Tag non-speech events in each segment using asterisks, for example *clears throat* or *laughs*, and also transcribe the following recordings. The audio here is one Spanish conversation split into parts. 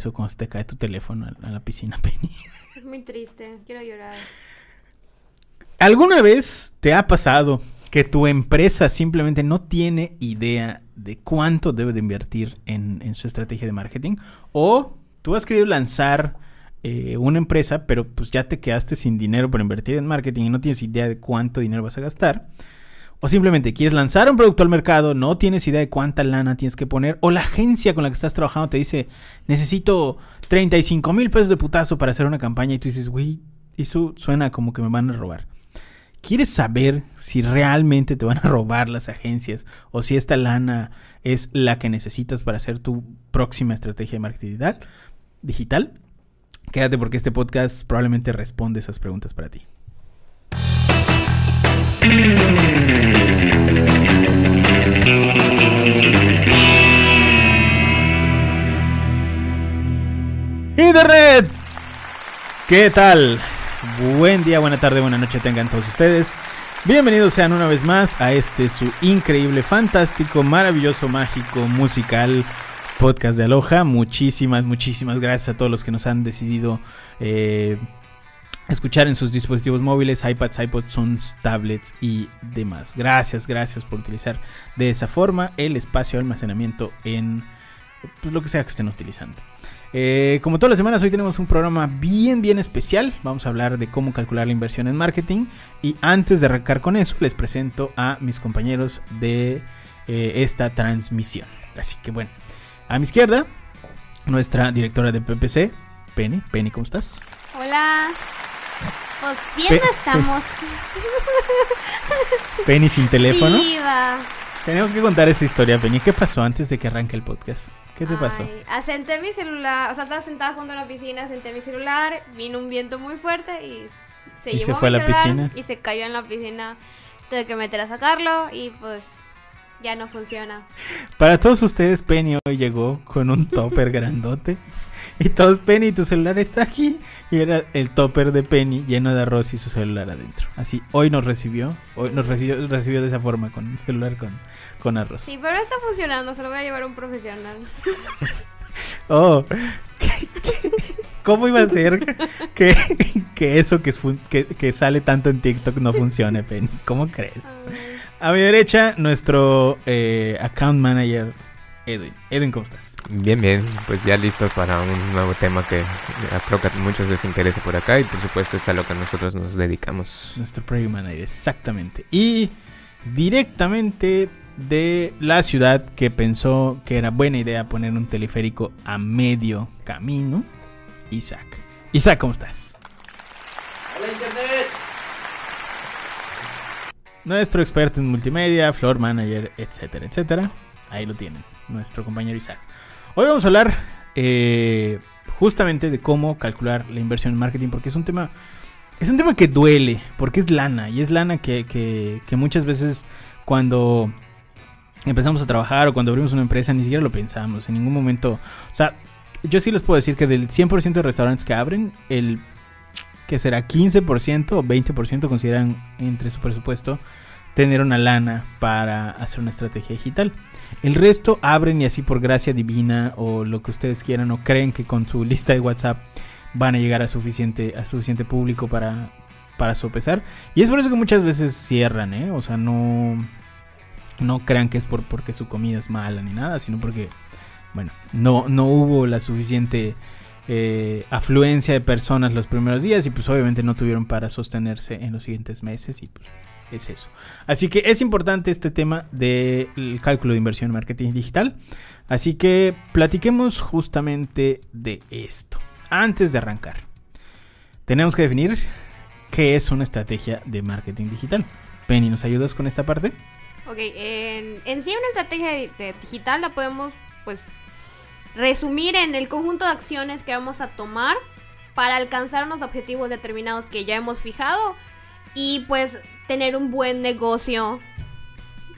eso cuando se te cae tu teléfono a, a la piscina, *laughs* Penny. Es muy triste, quiero llorar. ¿Alguna vez te ha pasado que tu empresa simplemente no tiene idea de cuánto debe de invertir en, en su estrategia de marketing? O tú has querido lanzar eh, una empresa, pero pues ya te quedaste sin dinero para invertir en marketing y no tienes idea de cuánto dinero vas a gastar. O simplemente quieres lanzar un producto al mercado, no tienes idea de cuánta lana tienes que poner. O la agencia con la que estás trabajando te dice, necesito 35 mil pesos de putazo para hacer una campaña. Y tú dices, güey, eso suena como que me van a robar. ¿Quieres saber si realmente te van a *laughs* robar las agencias o si esta lana es la que necesitas para hacer tu próxima estrategia de marketing digital? digital? Quédate porque este podcast probablemente responde esas preguntas para ti. Internet, ¿qué tal? Buen día, buena tarde, buena noche tengan todos ustedes. Bienvenidos sean una vez más a este su increíble, fantástico, maravilloso, mágico, musical podcast de Aloha. Muchísimas, muchísimas gracias a todos los que nos han decidido eh, escuchar en sus dispositivos móviles, iPads, iPods, Zooms, tablets y demás. Gracias, gracias por utilizar de esa forma el espacio de almacenamiento en pues, lo que sea que estén utilizando. Eh, como todas las semanas, hoy tenemos un programa bien, bien especial. Vamos a hablar de cómo calcular la inversión en marketing. Y antes de arrancar con eso, les presento a mis compañeros de eh, esta transmisión. Así que bueno, a mi izquierda, nuestra directora de PPC, Penny. Penny, ¿cómo estás? Hola. Pues bien Pe- no estamos. Penny sin teléfono. Viva. Tenemos que contar esa historia, Penny. ¿Qué pasó antes de que arranque el podcast? ¿Qué te pasó? Ay, senté mi celular, o sea, estaba sentada junto a la piscina, senté mi celular, vino un viento muy fuerte y se ¿Y llevó se fue a la piscina? Y se cayó en la piscina. Tuve que meter a sacarlo y pues ya no funciona. Para todos ustedes, Penny hoy llegó con un topper *laughs* grandote. *laughs* Y todos, Penny, tu celular está aquí. Y era el topper de Penny lleno de arroz y su celular adentro. Así, hoy nos recibió. Hoy nos recibió, recibió de esa forma, con un celular con, con arroz. Sí, pero está funcionando, se lo voy a llevar a un profesional. *laughs* Oh, ¿qué- qué- ¿cómo iba a ser que, que eso que, que, que sale tanto en TikTok no funcione, Penny? ¿Cómo crees? A mi derecha, nuestro eh, account manager, Edwin. Edwin, ¿cómo estás? Bien, bien, pues ya listos para un nuevo tema que creo que a muchos les interesa por acá y por supuesto es a lo que nosotros nos dedicamos. Nuestro project manager, exactamente. Y directamente de la ciudad que pensó que era buena idea poner un teleférico a medio camino, Isaac. Isaac, ¿cómo estás? Nuestro experto en multimedia, floor manager, etcétera, etcétera. Ahí lo tienen, nuestro compañero Isaac. Hoy vamos a hablar eh, justamente de cómo calcular la inversión en marketing, porque es un tema es un tema que duele, porque es lana, y es lana que, que- que muchas veces cuando empezamos a trabajar o cuando abrimos una empresa ni siquiera lo pensamos, en ningún momento, o sea, yo sí les puedo decir que del 100% de restaurantes que abren, el que será 15% o 20% consideran entre su presupuesto tener una lana para hacer una estrategia digital. El resto abren y así por gracia divina o lo que ustedes quieran o creen que con su lista de WhatsApp van a llegar a suficiente, a suficiente público para, para sopesar. Y es por eso que muchas veces cierran, ¿eh? O sea, no, no crean que es por, porque su comida es mala ni nada, sino porque, bueno, no, no hubo la suficiente eh, afluencia de personas los primeros días y pues obviamente no tuvieron para sostenerse en los siguientes meses y pues es eso. Así que es importante este tema del cálculo de inversión en marketing digital. Así que platiquemos justamente de esto. Antes de arrancar, tenemos que definir qué es una estrategia de marketing digital. Penny, ¿nos ayudas con esta parte? Ok, en, en sí una estrategia de- digital la podemos pues resumir en el conjunto de acciones que vamos a tomar para alcanzar unos objetivos determinados que ya hemos fijado y pues tener un buen negocio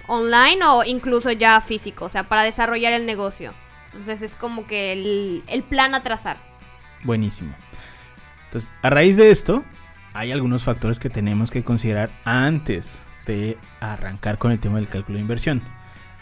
online o incluso ya físico, o sea, para desarrollar el negocio. Entonces es como que el, plan a trazar. Buenísimo. Entonces, a raíz de esto, hay algunos factores que tenemos que considerar antes de arrancar con el tema del cálculo de inversión.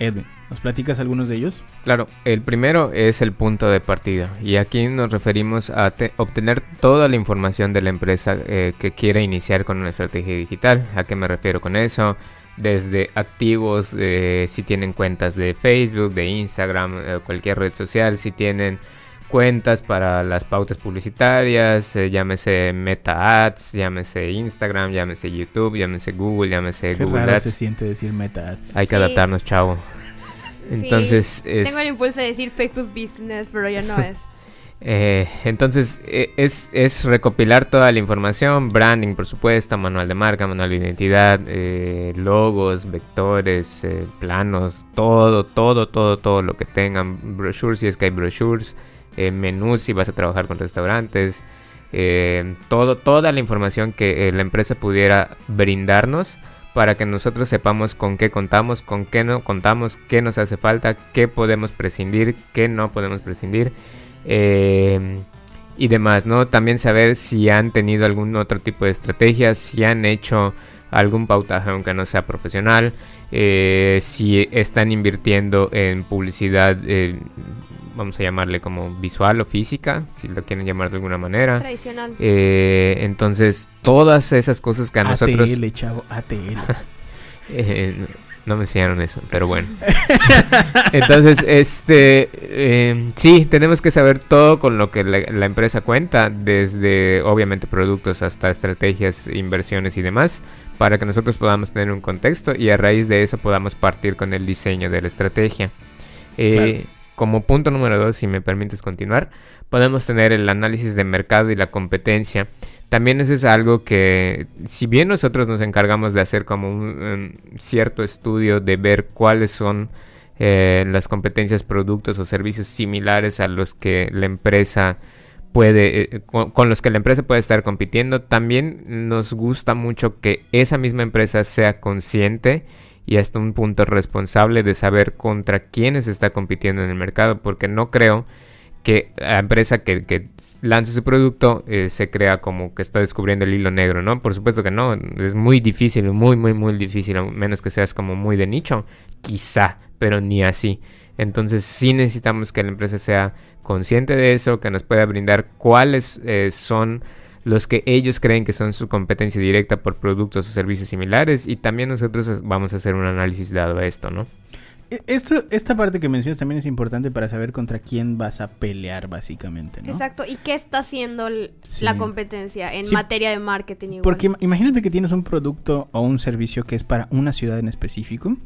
Edwin, ¿nos platicas algunos de ellos? Claro, el primero es el punto de partida y aquí nos referimos a obtener toda la información de la empresa eh, que quiere iniciar con una estrategia digital. ¿A qué me refiero con eso? Desde activos, eh, si tienen cuentas de Facebook, de Instagram, eh, cualquier red social, si tienen cuentas para las pautas publicitarias, llámese Meta Ads, llámese Instagram, llámese YouTube, llámese Google, llámese Qué Google raro Ads. se siente decir Meta Ads. Hay que Sí. adaptarnos, chavo. Entonces, es, Tengo el impulso de decir Facebook Business, pero ya no *laughs* es. Eh, entonces eh, es, recopilar toda la información, branding, por supuesto, manual de marca, manual de identidad, eh, logos, vectores, eh, planos, todo, todo, todo, todo lo que tengan, brochures si es que hay brochures, menús si vas a trabajar con restaurantes, todo, toda la información que la empresa pudiera brindarnos para que nosotros sepamos con qué contamos, con qué no contamos, qué nos hace falta, qué podemos prescindir, qué no podemos prescindir eh, y demás, ¿no? También saber si han tenido algún otro tipo de estrategia, si han hecho algún pautaje aunque no sea profesional, eh, si están invirtiendo en publicidad, eh, vamos a llamarle como visual o física, si lo quieren llamar de alguna manera. Tradicional. Eh, entonces, todas esas cosas que a nosotros... ATL, chavo, ATL. *laughs* No me enseñaron eso, pero bueno. *laughs* Entonces, este, eh, sí, tenemos que saber todo con lo que la, la empresa cuenta, desde obviamente productos hasta estrategias, inversiones y demás, para que nosotros podamos tener un contexto y a raíz de eso podamos partir con el diseño de la estrategia. Eh, Como punto número dos, si me permites continuar, podemos tener el análisis de mercado y la competencia. También eso es algo que, si bien nosotros nos encargamos de hacer como un, un cierto estudio de ver cuáles son eh, las competencias, productos o servicios similares a los que la empresa puede, eh, con los que la empresa puede estar compitiendo, también nos gusta mucho que esa misma empresa sea consciente y hasta un punto responsable de saber contra quiénes está compitiendo en el mercado, porque no creo que la empresa que, lance su producto eh, se crea como que está descubriendo el hilo negro, ¿no? Por supuesto que no, es muy difícil, muy, muy, muy difícil, a menos que seas como muy de nicho, quizá, pero ni así. Entonces sí necesitamos que la empresa sea consciente de eso, que nos pueda brindar cuáles eh, son los que ellos creen que son su competencia directa por productos o servicios similares y también nosotros vamos a hacer un análisis dado a esto, ¿no? E- Esto, esta parte que mencionas también es importante para saber contra quién vas a pelear, básicamente, ¿no? Exacto. ¿Y qué está haciendo Sí. la competencia en Sí. materia de marketing igual? Porque im- imagínate que tienes un producto o un servicio que es para una ciudad en específico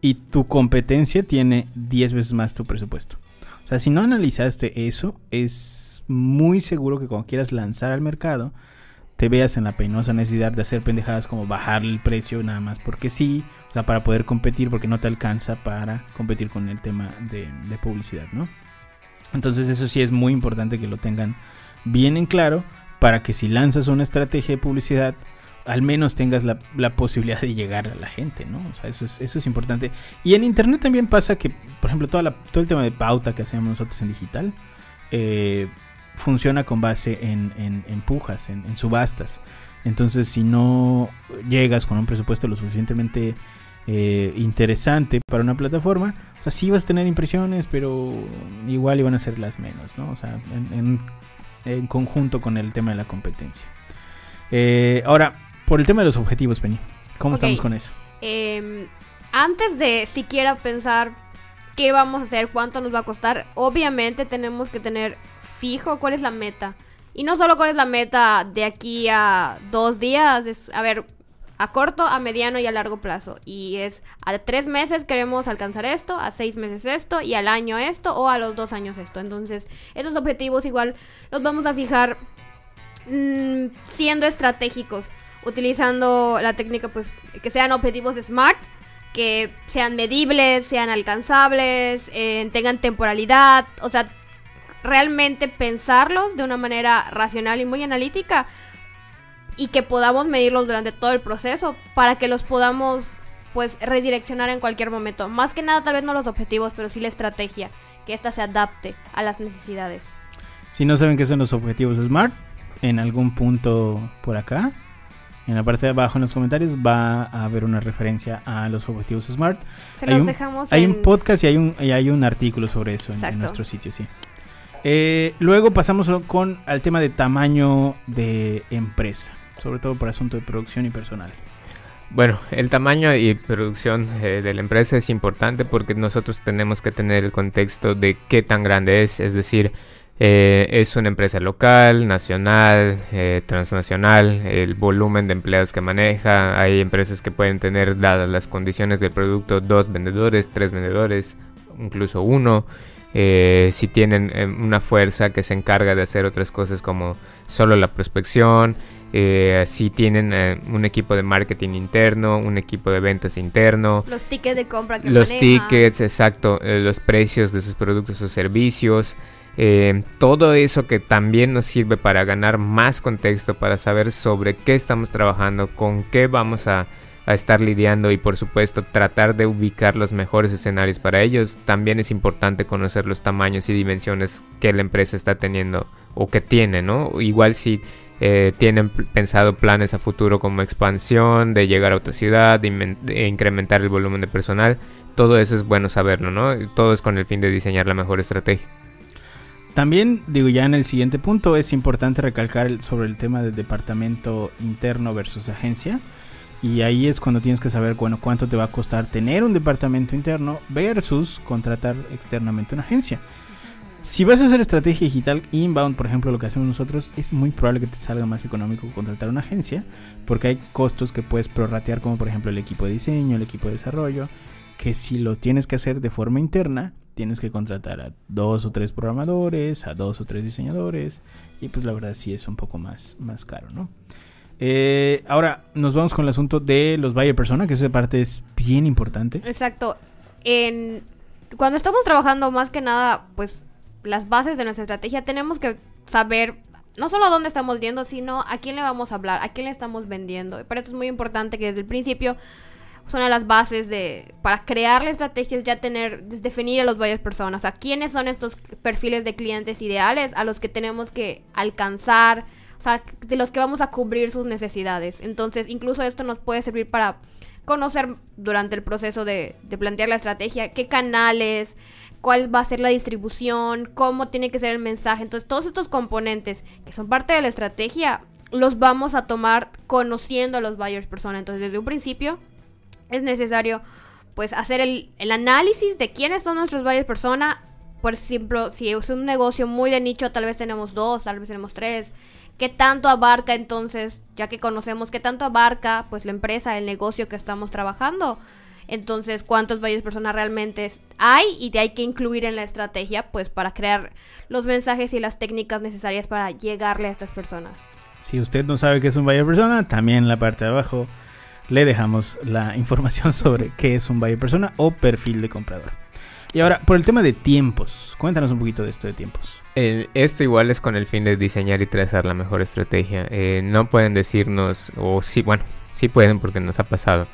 y tu competencia tiene 10 veces más tu presupuesto. O sea, si no analizaste eso, es muy seguro que cuando quieras lanzar al mercado, te veas en la penosa necesidad de hacer pendejadas como bajar el precio nada más porque sí, o sea, para poder competir porque no te alcanza para competir con el tema de, publicidad, ¿no? Entonces eso sí es muy importante que lo tengan bien en claro para que si lanzas una estrategia de publicidad, al menos tengas la, la posibilidad de llegar a la gente, ¿no? O sea, eso es, eso es importante. Y en internet también pasa que, por ejemplo, todo el tema de pauta que hacemos nosotros en digital eh, funciona con base en, en- en pujas, en, en subastas. Entonces, si no llegas con un presupuesto lo suficientemente eh, interesante para una plataforma, o sea, sí vas a tener impresiones, pero igual iban a ser las menos, ¿no? O sea, en, en- conjunto con el tema de la competencia. Eh, ahora, por el tema de los objetivos, Penny, ¿cómo estamos con eso? Em, antes de siquiera pensar qué vamos a hacer, cuánto nos va a costar, obviamente tenemos que tener fijo cuál es la meta. Y no solo cuál es la meta de aquí a dos días, es, a ver, a corto, a mediano y a largo plazo. Y es a tres meses queremos alcanzar esto, a seis meses esto, y al año esto, o a los dos años esto. Entonces, esos objetivos igual los vamos a fijar mm, siendo estratégicos, utilizando la técnica, pues, que sean objetivos SMART, que sean medibles, sean alcanzables, eh, tengan temporalidad, o sea, realmente pensarlos de una manera racional y muy analítica y que podamos medirlos durante todo el proceso para que los podamos pues redireccionar en cualquier momento. Más que nada tal vez no los objetivos, pero sí la estrategia, que ésta se adapte a las necesidades. Si no saben qué son los objetivos SMART, en algún punto por acá En la parte de abajo en los comentarios va a haber una referencia a los objetivos SMART. Se Hay los un- dejamos Hay en... un podcast y hay un, y hay un artículo sobre eso en- nuestro sitio, sí. Eh, luego pasamos con al tema de tamaño de empresa, sobre todo por asunto de producción y personal. Bueno, el tamaño y producción eh, de la empresa es importante porque nosotros tenemos que tener el contexto de qué tan grande es, es decir, eh, es una empresa local, nacional, eh, transnacional, el volumen de empleados que maneja, hay empresas que pueden tener, dadas las condiciones del producto, dos vendedores, tres vendedores, incluso uno. Eh, si tienen eh, una fuerza que se encarga de hacer otras cosas como solo la prospección, eh, si tienen eh, un equipo de marketing interno, un equipo de ventas interno, Los tickets de compra que los maneja. tickets, exacto, los precios de sus productos o servicios, eh, todo eso que también nos sirve para ganar más contexto, para saber sobre qué estamos trabajando, con qué vamos a, estar lidiando y por supuesto tratar de ubicar los mejores escenarios para ellos. También es importante conocer los tamaños y dimensiones que la empresa está teniendo o que tiene, ¿no? Igual si eh, tienen pensado planes a futuro como expansión, de llegar a otra ciudad, de incrementar el volumen de personal, todo eso es bueno saberlo, ¿no? Todo es con el fin de diseñar la mejor estrategia. También, digo, ya en el siguiente punto es importante recalcar sobre el tema del departamento interno versus agencia. Y ahí es cuando tienes que saber, bueno, cuánto te va a costar tener un departamento interno versus contratar externamente una agencia. Si vas a hacer estrategia digital inbound, por ejemplo, lo que hacemos nosotros, es muy probable que te salga más económico contratar una agencia, porque hay costos que puedes prorratear, como por ejemplo el equipo de diseño, el equipo de desarrollo, que si lo tienes que hacer de forma interna, tienes que contratar a dos o tres programadores, a dos o tres diseñadores, y pues la verdad sí es un poco más, más caro, ¿no? Eh, ahora nos vamos con el asunto de los buyer persona, que esa parte es bien importante. Exacto. En... Cuando estamos trabajando más que nada, pues las bases de nuestra estrategia, tenemos que saber no solo a dónde estamos yendo, sino a quién le vamos a hablar, a quién le estamos vendiendo. Para esto es muy importante que desde el principio es una de las bases de para crear la estrategia es ya tener definir a los buyers personas, o sea, quiénes son estos perfiles de clientes ideales a los que tenemos que alcanzar, o sea, de los que vamos a cubrir sus necesidades. Entonces, incluso esto nos puede servir para conocer durante el proceso de, de plantear la estrategia qué canales, cuál va a ser la distribución, cómo tiene que ser el mensaje. Entonces, todos estos componentes que son parte de la estrategia los vamos a tomar conociendo a los buyers persona. Entonces, desde un principio es necesario pues hacer el, el análisis de quiénes son nuestros buyers persona. Por ejemplo, si es un negocio muy de nicho, tal vez tenemos dos, tal vez tenemos tres. ¿Qué tanto abarca entonces, ya que conocemos qué tanto abarca pues la empresa, el negocio que estamos trabajando? Entonces, ¿cuántos buyers persona realmente hay y te hay que incluir en la estrategia pues para crear los mensajes y las técnicas necesarias para llegarle a estas personas? Si usted no sabe qué es un buyer persona, también la parte de abajo le dejamos la *laughs* información sobre qué es un buyer persona o perfil de comprador. Y ahora, por el tema de tiempos, cuéntanos un poquito de esto de tiempos. Eh, esto igual es con el fin de diseñar y trazar la mejor estrategia. Eh, no pueden decirnos, o sí, bueno, sí pueden porque nos ha pasado,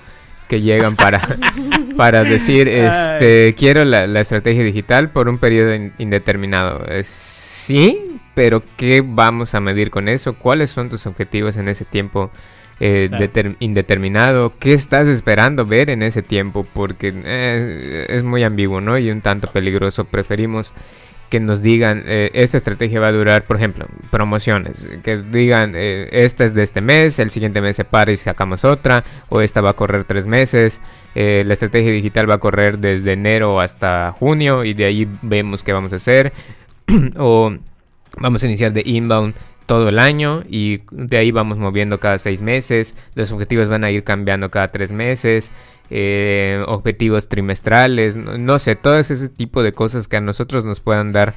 que llegan para, *laughs* para decir, este, quiero la, la estrategia digital por un periodo in- indeterminado. Eh, sí, pero ¿qué vamos a medir con eso? ¿Cuáles son tus objetivos en ese tiempo? Eh, Claro. indeterminado, ¿qué estás esperando ver en ese tiempo? Porque eh, es muy ambiguo, ¿no? Y un tanto peligroso. Preferimos que nos digan, eh, esta estrategia va a durar, por ejemplo, promociones, que digan, esta es de este mes, el siguiente mes se para y sacamos otra, o esta va a correr tres meses, la estrategia digital va a correr desde enero hasta junio y de ahí vemos qué vamos a hacer, *clears throat* o vamos a iniciar de inbound todo el año y de ahí vamos moviendo cada seis meses. Los objetivos van a ir cambiando cada tres meses. eh, objetivos trimestrales. No, no sé, todo ese tipo de cosas que a nosotros nos puedan dar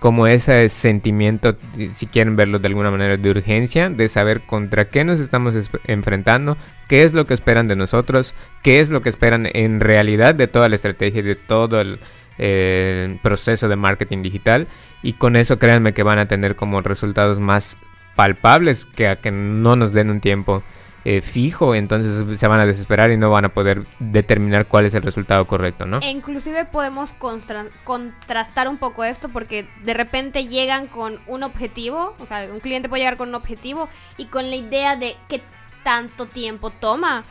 como ese sentimiento, si quieren verlo de alguna manera, de urgencia, de saber contra qué nos estamos enfrentando, qué es lo que esperan de nosotros, qué es lo que esperan en realidad de toda la estrategia de todo el eh, proceso de marketing digital. Y con eso créanme que van a tener como resultados más palpables que a que no nos den un tiempo eh, fijo, entonces se van a desesperar y no van a poder determinar cuál es el resultado correcto, ¿no? E inclusive podemos contrastar un poco esto porque de repente llegan con un objetivo, o sea, un cliente puede llegar con un objetivo y con la idea de que tanto tiempo toma.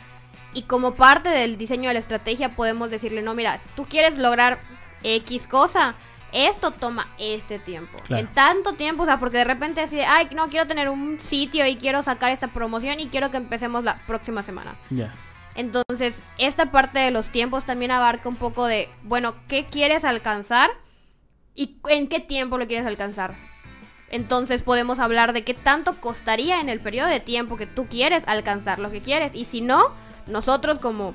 Y como parte del diseño de la estrategia podemos decirle, no, mira, tú quieres lograr X cosa, esto toma este tiempo. Claro. En tanto tiempo, o sea, porque de repente así, ay, no, quiero tener un sitio y quiero sacar esta promoción y quiero que empecemos la próxima semana. Ya. Entonces, esta parte de los tiempos también abarca un poco de, bueno, ¿qué quieres alcanzar? ¿Y en qué tiempo lo quieres alcanzar? Entonces podemos hablar de qué tanto costaría en el periodo de tiempo que tú quieres alcanzar lo que quieres. Y si no, nosotros como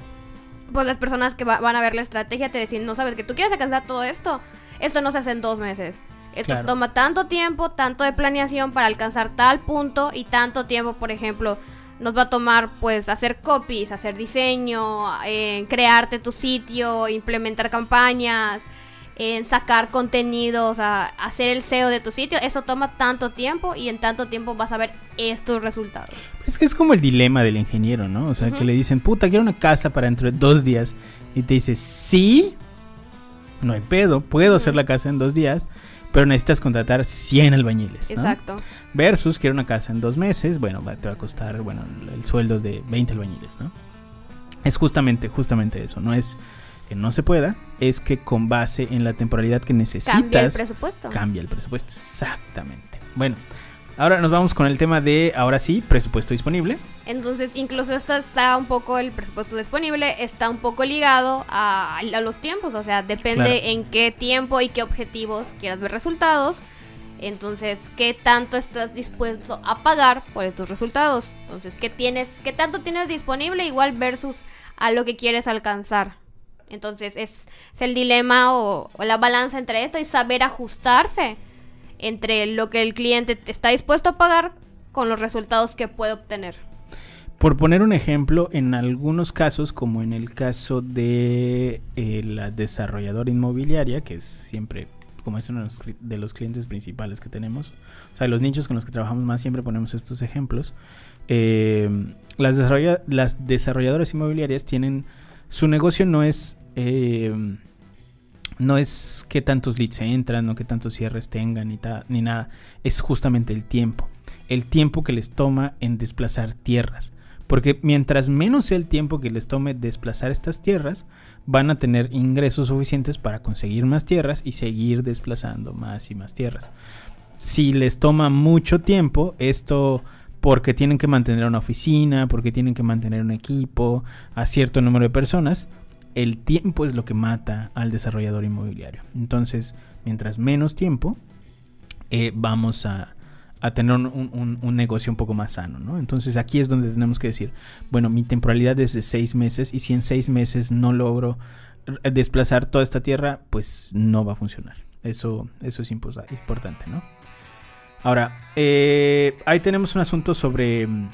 pues las personas que va- van a ver la estrategia te deciden, no sabes que tú quieres alcanzar todo esto. Esto no se hace en dos meses. Esto Claro. toma tanto tiempo, tanto de planeación para alcanzar tal punto y tanto tiempo, por ejemplo, nos va a tomar pues hacer copies, hacer diseño, eh, crearte tu sitio, implementar campañas, en sacar contenidos, a hacer el SEO de tu sitio. Esto toma tanto tiempo y en tanto tiempo vas a ver estos resultados. Es que es como el dilema del ingeniero, ¿no? O sea, que le dicen, puta, quiero una casa para dentro de dos días. Y te dice, sí, no hay pedo, puedo hacer la casa en dos días, pero necesitas contratar 100 albañiles, ¿no? Exacto. Versus, quiero una casa en dos meses, bueno, va- te va a costar, bueno, el, el sueldo de 20 albañiles, ¿no? Es justamente, justamente eso, no es que no se pueda, es que con base en la temporalidad que necesitas, Cambia el presupuesto. cambia el presupuesto, exactamente. Bueno, ahora nos vamos con el tema de, ahora sí, presupuesto disponible. Entonces, incluso esto está un poco, el presupuesto disponible está un poco ligado a, a los tiempos. O sea, depende Claro. en qué tiempo y qué objetivos quieras ver resultados. Entonces, ¿qué tanto estás dispuesto a pagar por estos resultados? Entonces, ¿qué tienes, qué tanto tienes disponible igual versus a lo que quieres alcanzar? Entonces, es, es el dilema o, la balanza entre esto y saber ajustarse entre lo que el cliente está dispuesto a pagar con los resultados que puede obtener. Por poner un ejemplo, en algunos casos, como en el caso de eh, la desarrolladora inmobiliaria, que es siempre, como es uno de los, de los clientes principales que tenemos, o sea, los nichos con los que trabajamos más, siempre ponemos estos ejemplos. eh, las, desarrolla- las desarrolladoras inmobiliarias tienen, su negocio no es, eh, no es qué tantos leads entran, no qué tantos cierres tengan, ni, ni nada, es justamente el tiempo el tiempo que les toma en desplazar tierras. Porque mientras menos sea el tiempo que les tome desplazar estas tierras, van a tener ingresos suficientes para conseguir más tierras y seguir desplazando más y más tierras. Si les toma mucho tiempo, esto porque tienen que mantener una oficina, porque tienen que mantener un equipo, a cierto número de personas, el tiempo es lo que mata al desarrollador inmobiliario. Entonces, mientras menos tiempo, eh, vamos a, tener un, negocio un poco más sano, ¿no? Entonces aquí es donde tenemos que decir, bueno, mi temporalidad es de seis meses y si en seis meses no logro r- desplazar toda esta tierra, pues no va a funcionar. Eso, eso es importante, ¿no? Ahora, eh, ahí tenemos un asunto sobre mm,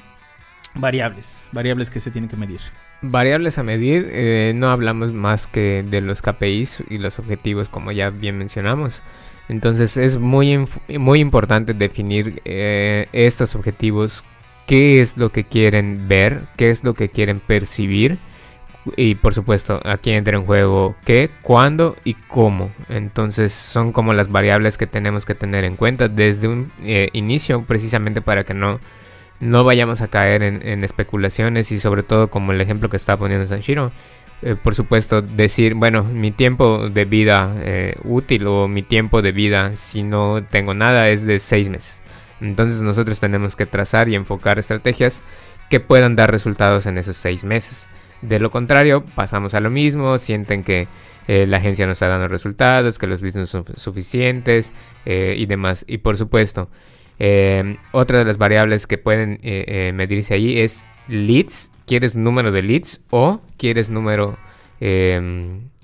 variables, variables que se tienen que medir. Variables a medir, eh, no hablamos más que de los KPIs y los objetivos, como ya bien mencionamos. Entonces es muy, muy importante definir eh, estos objetivos, qué es lo que quieren ver, qué es lo que quieren percibir. Y por supuesto, aquí entra en juego qué, cuándo y cómo. Entonces son como las variables que tenemos que tener en cuenta desde un eh, inicio, precisamente para que no, no vayamos a caer en, especulaciones y sobre todo como el ejemplo que estaba poniendo Sanshiro. eh, por supuesto, decir, bueno, mi tiempo de vida eh, útil o mi tiempo de vida si no tengo nada es de seis meses. Entonces nosotros tenemos que trazar y enfocar estrategias que puedan dar resultados en esos seis meses. De lo contrario, pasamos a lo mismo, sienten que eh, la agencia no está dando resultados, que los leads no son suficientes y demás. Y por supuesto, eh, otra de las variables que pueden eh, eh, medirse allí es leads. ¿Quieres número de leads o quieres número...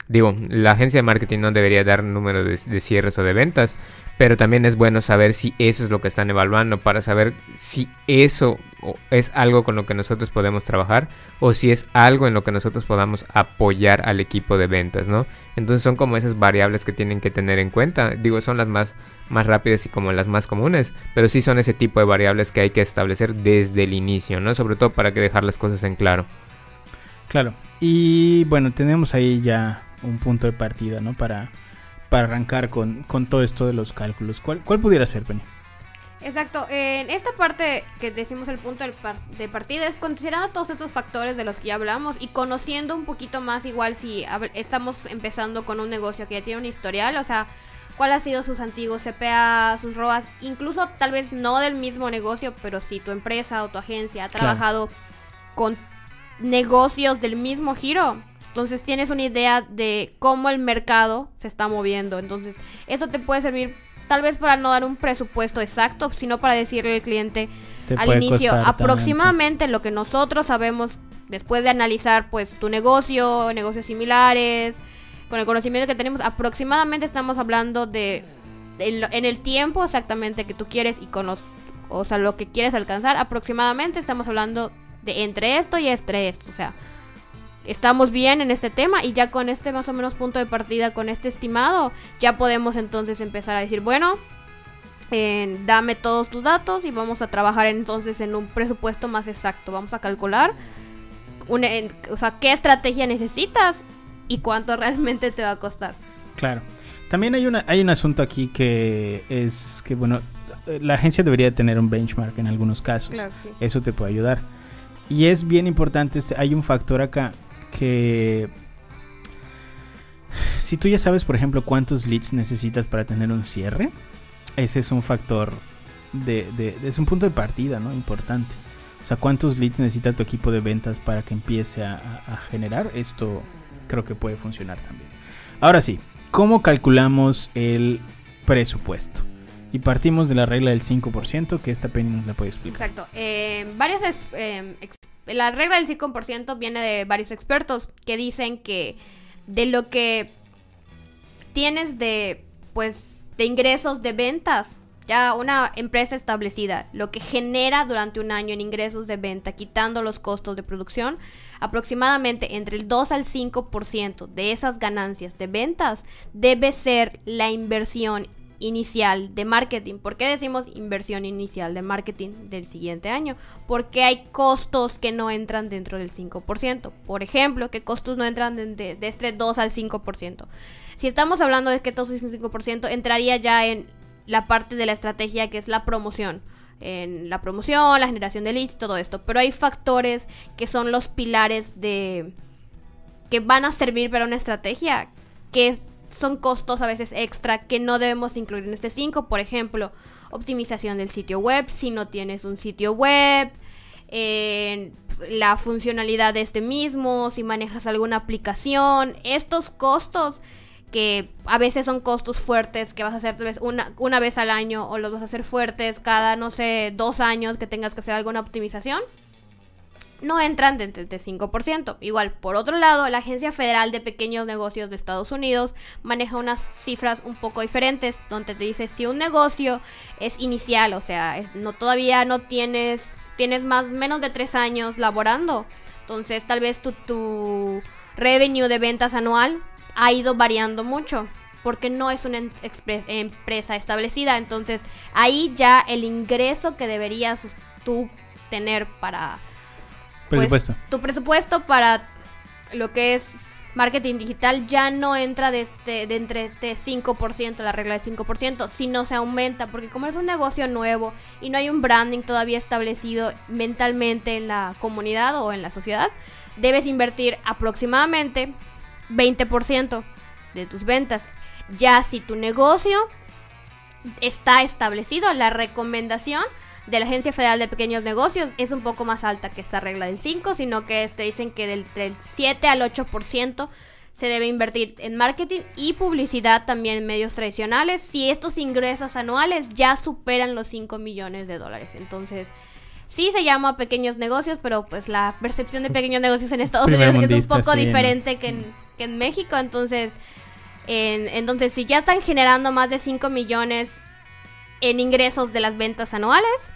digo, la agencia de marketing no debería dar número de, cierres o de ventas, pero también es bueno saber si eso es lo que están evaluando para saber si eso es algo con lo que nosotros podemos trabajar o si es algo en lo que nosotros podamos apoyar al equipo de ventas, ¿no? Entonces son como esas variables que tienen que tener en cuenta. Digo, son las más, más rápidas y como las más comunes, pero sí son ese tipo de variables que hay que establecer desde el inicio, ¿no? Sobre todo para que dejar las cosas en claro. Claro. Y bueno, tenemos ahí ya un punto de partida, ¿no? Para, para arrancar con, con todo esto de los cálculos. ¿Cuál, cuál pudiera ser, Penny? Exacto, en esta parte que decimos el punto de partida es considerando todos estos factores de los que ya hablamos y conociendo un poquito más igual si estamos empezando con un negocio que ya tiene un historial, o sea, cuál ha sido sus antiguos CPA, sus ROAS, incluso tal vez no del mismo negocio, pero si tu empresa o tu agencia ha trabajado con negocios del mismo giro, entonces tienes una idea de cómo el mercado se está moviendo. Entonces, eso te puede servir tal vez para no dar un presupuesto exacto, sino para decirle al cliente al inicio aproximadamente lo que nosotros sabemos después de analizar pues tu negocio, negocios similares, con el conocimiento que tenemos, aproximadamente estamos hablando de, en, el tiempo exactamente que tú quieres y con los, o sea, lo que quieres alcanzar, aproximadamente estamos hablando de entre esto y entre esto, o sea, estamos bien en este tema y ya con este más o menos punto de partida, con este estimado, ya podemos entonces empezar a decir, bueno, dame todos tus datos y vamos a trabajar entonces en un presupuesto más exacto. Vamos a calcular una, o sea, qué estrategia necesitas y cuánto *laughs* realmente te va a costar. Claro. También hay, una, hay un asunto aquí que es que, bueno, la agencia debería tener un benchmark en algunos casos. Eso te puede ayudar. Y es bien importante, este, hay un factor acá que si tú ya sabes, por ejemplo, cuántos leads necesitas para tener un cierre, ese es un factor de, es un punto de partida, ¿no? Importante. O sea, cuántos leads necesita tu equipo de ventas para que empiece a, generar. Esto creo que puede funcionar también. Ahora sí, ¿cómo calculamos el presupuesto? Y partimos de la regla del 5%, que esta Penny nos la puede explicar. Exacto. Eh, varios eh, la regla del 5% viene de varios expertos que dicen que de lo que tienes de pues de ingresos de ventas, ya una empresa establecida, lo que genera durante un año en ingresos de venta, quitando los costos de producción, aproximadamente entre el 2 al 5% de esas ganancias de ventas debe ser la inversión inicial de marketing. ¿Por qué decimos inversión inicial de marketing del siguiente año? Porque hay costos que no entran dentro del 5%. Por ejemplo, ¿qué costos no entran de, este 2 al 5%? Si estamos hablando de que todo es un 5%, entraría ya en la parte de la estrategia que es la promoción. En la promoción, la generación de leads, todo esto. Pero hay factores que son los pilares de que van a servir para una estrategia que son costos a veces extra que no debemos incluir en este 5. Por ejemplo, optimización del sitio web, si no tienes un sitio web, la funcionalidad de este mismo, si manejas alguna aplicación, estos costos que a veces son costos fuertes que vas a hacer tal vez una, una vez al año o los vas a hacer fuertes cada, no sé, dos años que tengas que hacer alguna optimización no entran dentro del 5%. Igual, por otro lado, la Agencia Federal de Pequeños Negocios de Estados Unidos maneja unas cifras un poco diferentes, donde te dice si un negocio es inicial, o sea, no todavía no tienes, tienes más menos de tres años laborando, entonces tal vez tu, tu revenue de ventas anual ha ido variando mucho porque no es una empresa establecida. Entonces ahí ya el ingreso que deberías tú tener para pues, presupuesto. tu presupuesto para lo que es marketing digital ya no entra de, este, de entre este 5%, la regla de 5%, sino se aumenta, porque como es un negocio nuevo y no hay un branding todavía establecido mentalmente en la comunidad o en la sociedad, debes invertir aproximadamente 20% de tus ventas. Ya si tu negocio está establecido, la recomendación de la Agencia Federal de Pequeños Negocios es un poco más alta que esta regla del 5, sino que te dicen que del, 7 al 8% se debe invertir en marketing y publicidad también en medios tradicionales si estos ingresos anuales ya superan los 5 millones de dólares. Entonces, sí se llama pequeños negocios, pero pues la percepción de pequeños *laughs* negocios en Estados Unidos es un poco diferente que, en, que en México. Entonces, entonces, si ya están generando más de 5 millones en ingresos de las ventas anuales,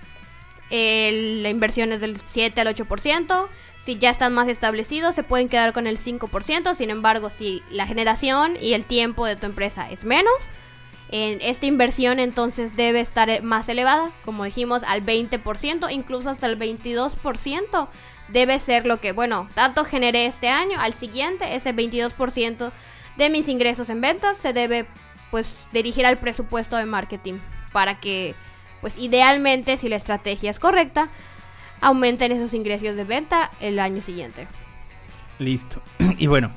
la inversión es del 7 al 8%. Si ya están más establecidos, se pueden quedar con el 5%. Sin embargo, si la generación y el tiempo de tu empresa es menos, en esta inversión entonces debe estar más elevada, como dijimos, al 20%, incluso hasta el 22%. Debe ser lo que, bueno, tanto generé este año, al siguiente, ese 22% de mis ingresos en ventas se debe pues dirigir al presupuesto de marketing para que pues idealmente, si la estrategia es correcta, aumenten esos ingresos de venta el año siguiente. Listo. *clears throat* Y bueno,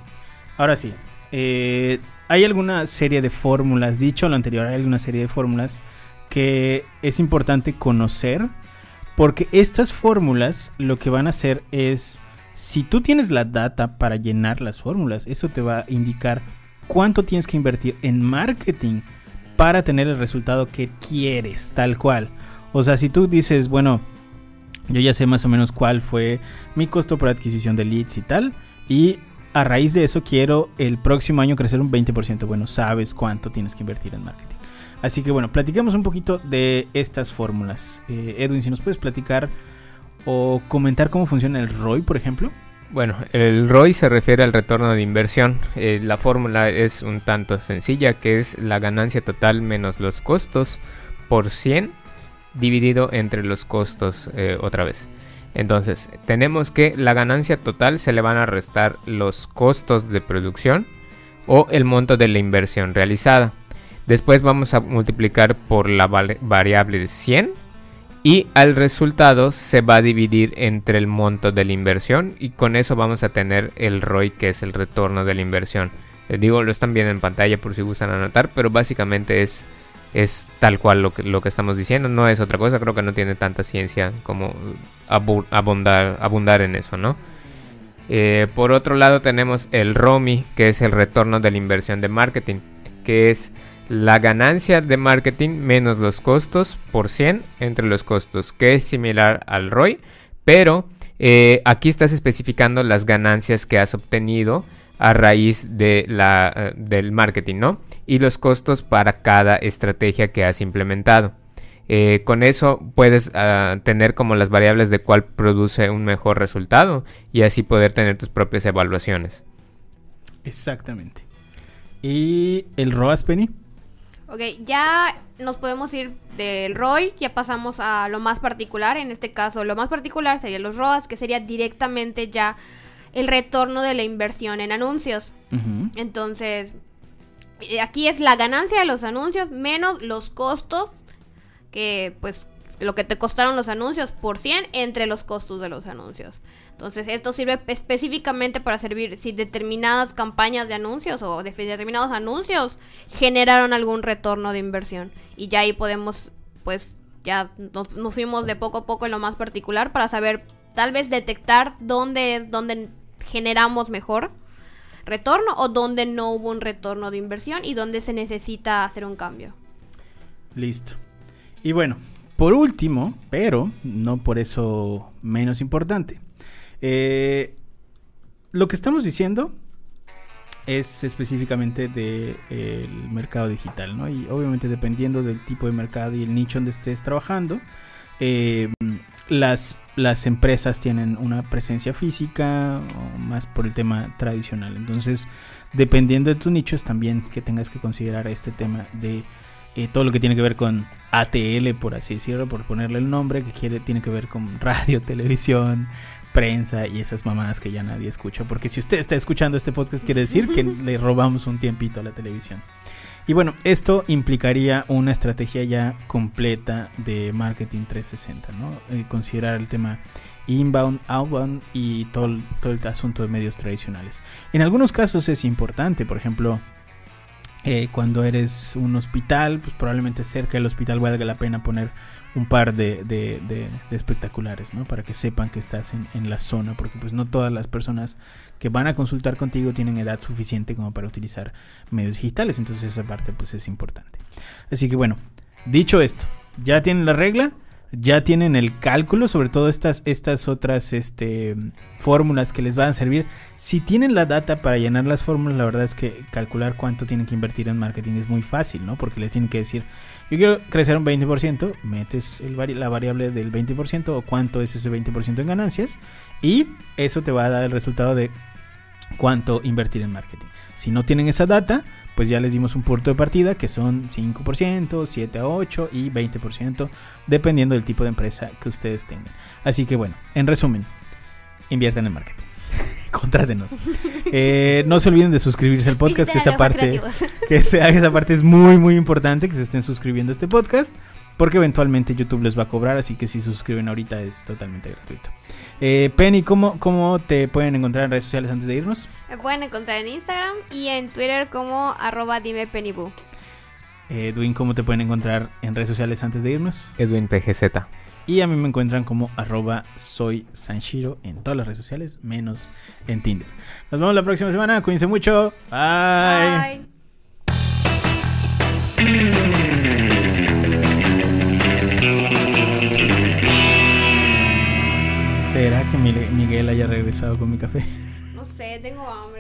ahora sí. eh, hay alguna serie de fórmulas, dicho lo anterior, hay alguna serie de fórmulas que es importante conocer. Porque estas fórmulas lo que van a hacer es, si tú tienes la data para llenar las fórmulas, eso te va a indicar cuánto tienes que invertir en marketing para tener el resultado que quieres, tal cual. O sea, si tú dices, bueno, yo ya sé más o menos cuál fue mi costo por adquisición de leads y tal, y a raíz de eso quiero el próximo año crecer un 20%. Bueno, sabes cuánto tienes que invertir en marketing. Así que bueno, platiquemos un poquito de estas fórmulas. Eh, Edwin, si nos puedes platicar o comentar cómo funciona el ROI, por ejemplo. Bueno, el ROI se refiere al retorno de inversión. Eh, la fórmula es un tanto sencilla, que es la ganancia total menos los costos por 100 dividido entre los costos eh, otra vez. Entonces, tenemos que la ganancia total se le van a restar los costos de producción o el monto de la inversión realizada. Después vamos a multiplicar por la variable de 100 y al resultado se va a dividir entre el monto de la inversión y con eso vamos a tener el ROI que es el retorno de la inversión. Les digo, lo están viendo en pantalla por si gustan anotar, pero básicamente es, es tal cual lo que, lo que estamos diciendo, no es otra cosa, creo que no tiene tanta ciencia como abundar, abundar en eso, ¿no? Eh, por otro lado tenemos el ROMI, que es el retorno de la inversión de marketing, que es la ganancia de marketing menos los costos por 100 entre los costos, que es similar al ROI, pero eh, aquí estás especificando las ganancias que has obtenido a raíz de la, eh, del marketing, ¿no? Y los costos para cada estrategia que has implementado. Eh, con eso puedes uh, tener como las variables de cuál produce un mejor resultado y así poder tener tus propias evaluaciones. Exactamente. ¿Y el ROAS, Penny? Ok, ya nos podemos ir del ROI, ya pasamos a lo más particular. En este caso, lo más particular sería los ROAS, que sería directamente ya el retorno de la inversión en anuncios. Uh -huh. Entonces, aquí es la ganancia de los anuncios menos los costos que, pues, lo que te costaron los anuncios por 100 entre los costos de los anuncios. Entonces, esto sirve específicamente para servir si determinadas campañas de anuncios o de determinados anuncios generaron algún retorno de inversión. Y ya ahí podemos, pues, ya nos, fuimos de poco a poco en lo más particular para saber, tal vez detectar dónde es donde generamos mejor retorno o dónde no hubo un retorno de inversión y dónde se necesita hacer un cambio. Listo. Y bueno, por último, pero no por eso menos importante, eh, lo que estamos diciendo es específicamente del de, mercado digital, ¿no? Y obviamente dependiendo del tipo de mercado y el nicho donde estés trabajando, eh, las, las empresas tienen una presencia física o más por el tema tradicional. Entonces, dependiendo de tu nicho, es también que tengas que considerar este tema de eh, todo lo que tiene que ver con ATL, por así decirlo, por ponerle el nombre, que tiene que ver con radio, *laughs* televisión, prensa y esas mamadas que ya nadie escucha. Porque si usted está escuchando este podcast, quiere decir que le robamos un tiempito a la televisión. Y bueno, esto implicaría una estrategia ya completa de marketing 360, ¿no? Eh, considerar el tema inbound, outbound y todo, todo el asunto de medios tradicionales. En algunos casos es importante, por ejemplo, eh, cuando eres un hospital, pues probablemente cerca del hospital valga la pena poner un par de, espectaculares, ¿no? Para que sepan que estás en, la zona, porque pues no todas las personas que van a consultar contigo tienen edad suficiente como para utilizar medios digitales, entonces esa parte pues es importante. Así que bueno, dicho esto, ya tienen la regla, ya tienen el cálculo, sobre todo estas, estas otras este, fórmulas que les van a servir. Si tienen la data para llenar las fórmulas, la verdad es que calcular cuánto tienen que invertir en marketing es muy fácil, ¿no? Porque les tienen que decir, yo quiero crecer un 20%, metes la variable del 20% o cuánto es ese 20% en ganancias y eso te va a dar el resultado de cuánto invertir en marketing. Si no tienen esa data, pues ya les dimos un punto de partida que son 5%, 7 a 8 y 20%, dependiendo del tipo de empresa que ustedes tengan. Así que bueno, en resumen, inviertan en marketing. Contrátenos. Eh, no se olviden de suscribirse al podcast, que esa parte, *laughs* que esa, esa parte es muy, muy importante, que se estén suscribiendo a este podcast. porque eventualmente YouTube les va a cobrar, así que si suscriben ahorita es totalmente gratuito. Eh, Penny, ¿cómo, ¿cómo te pueden encontrar en redes sociales antes de irnos? Me pueden encontrar en Instagram y en Twitter como arroba dime pennybu. Edwin, ¿cómo te pueden encontrar en redes sociales antes de irnos? Edwin PGZ. Y a mí me encuentran como arroba soy Sanshiro en todas las redes sociales, menos en Tinder. Nos vemos la próxima semana, cuídense mucho. Bye. Bye. ¿Será que Miguel haya regresado con mi café? No sé, tengo hambre.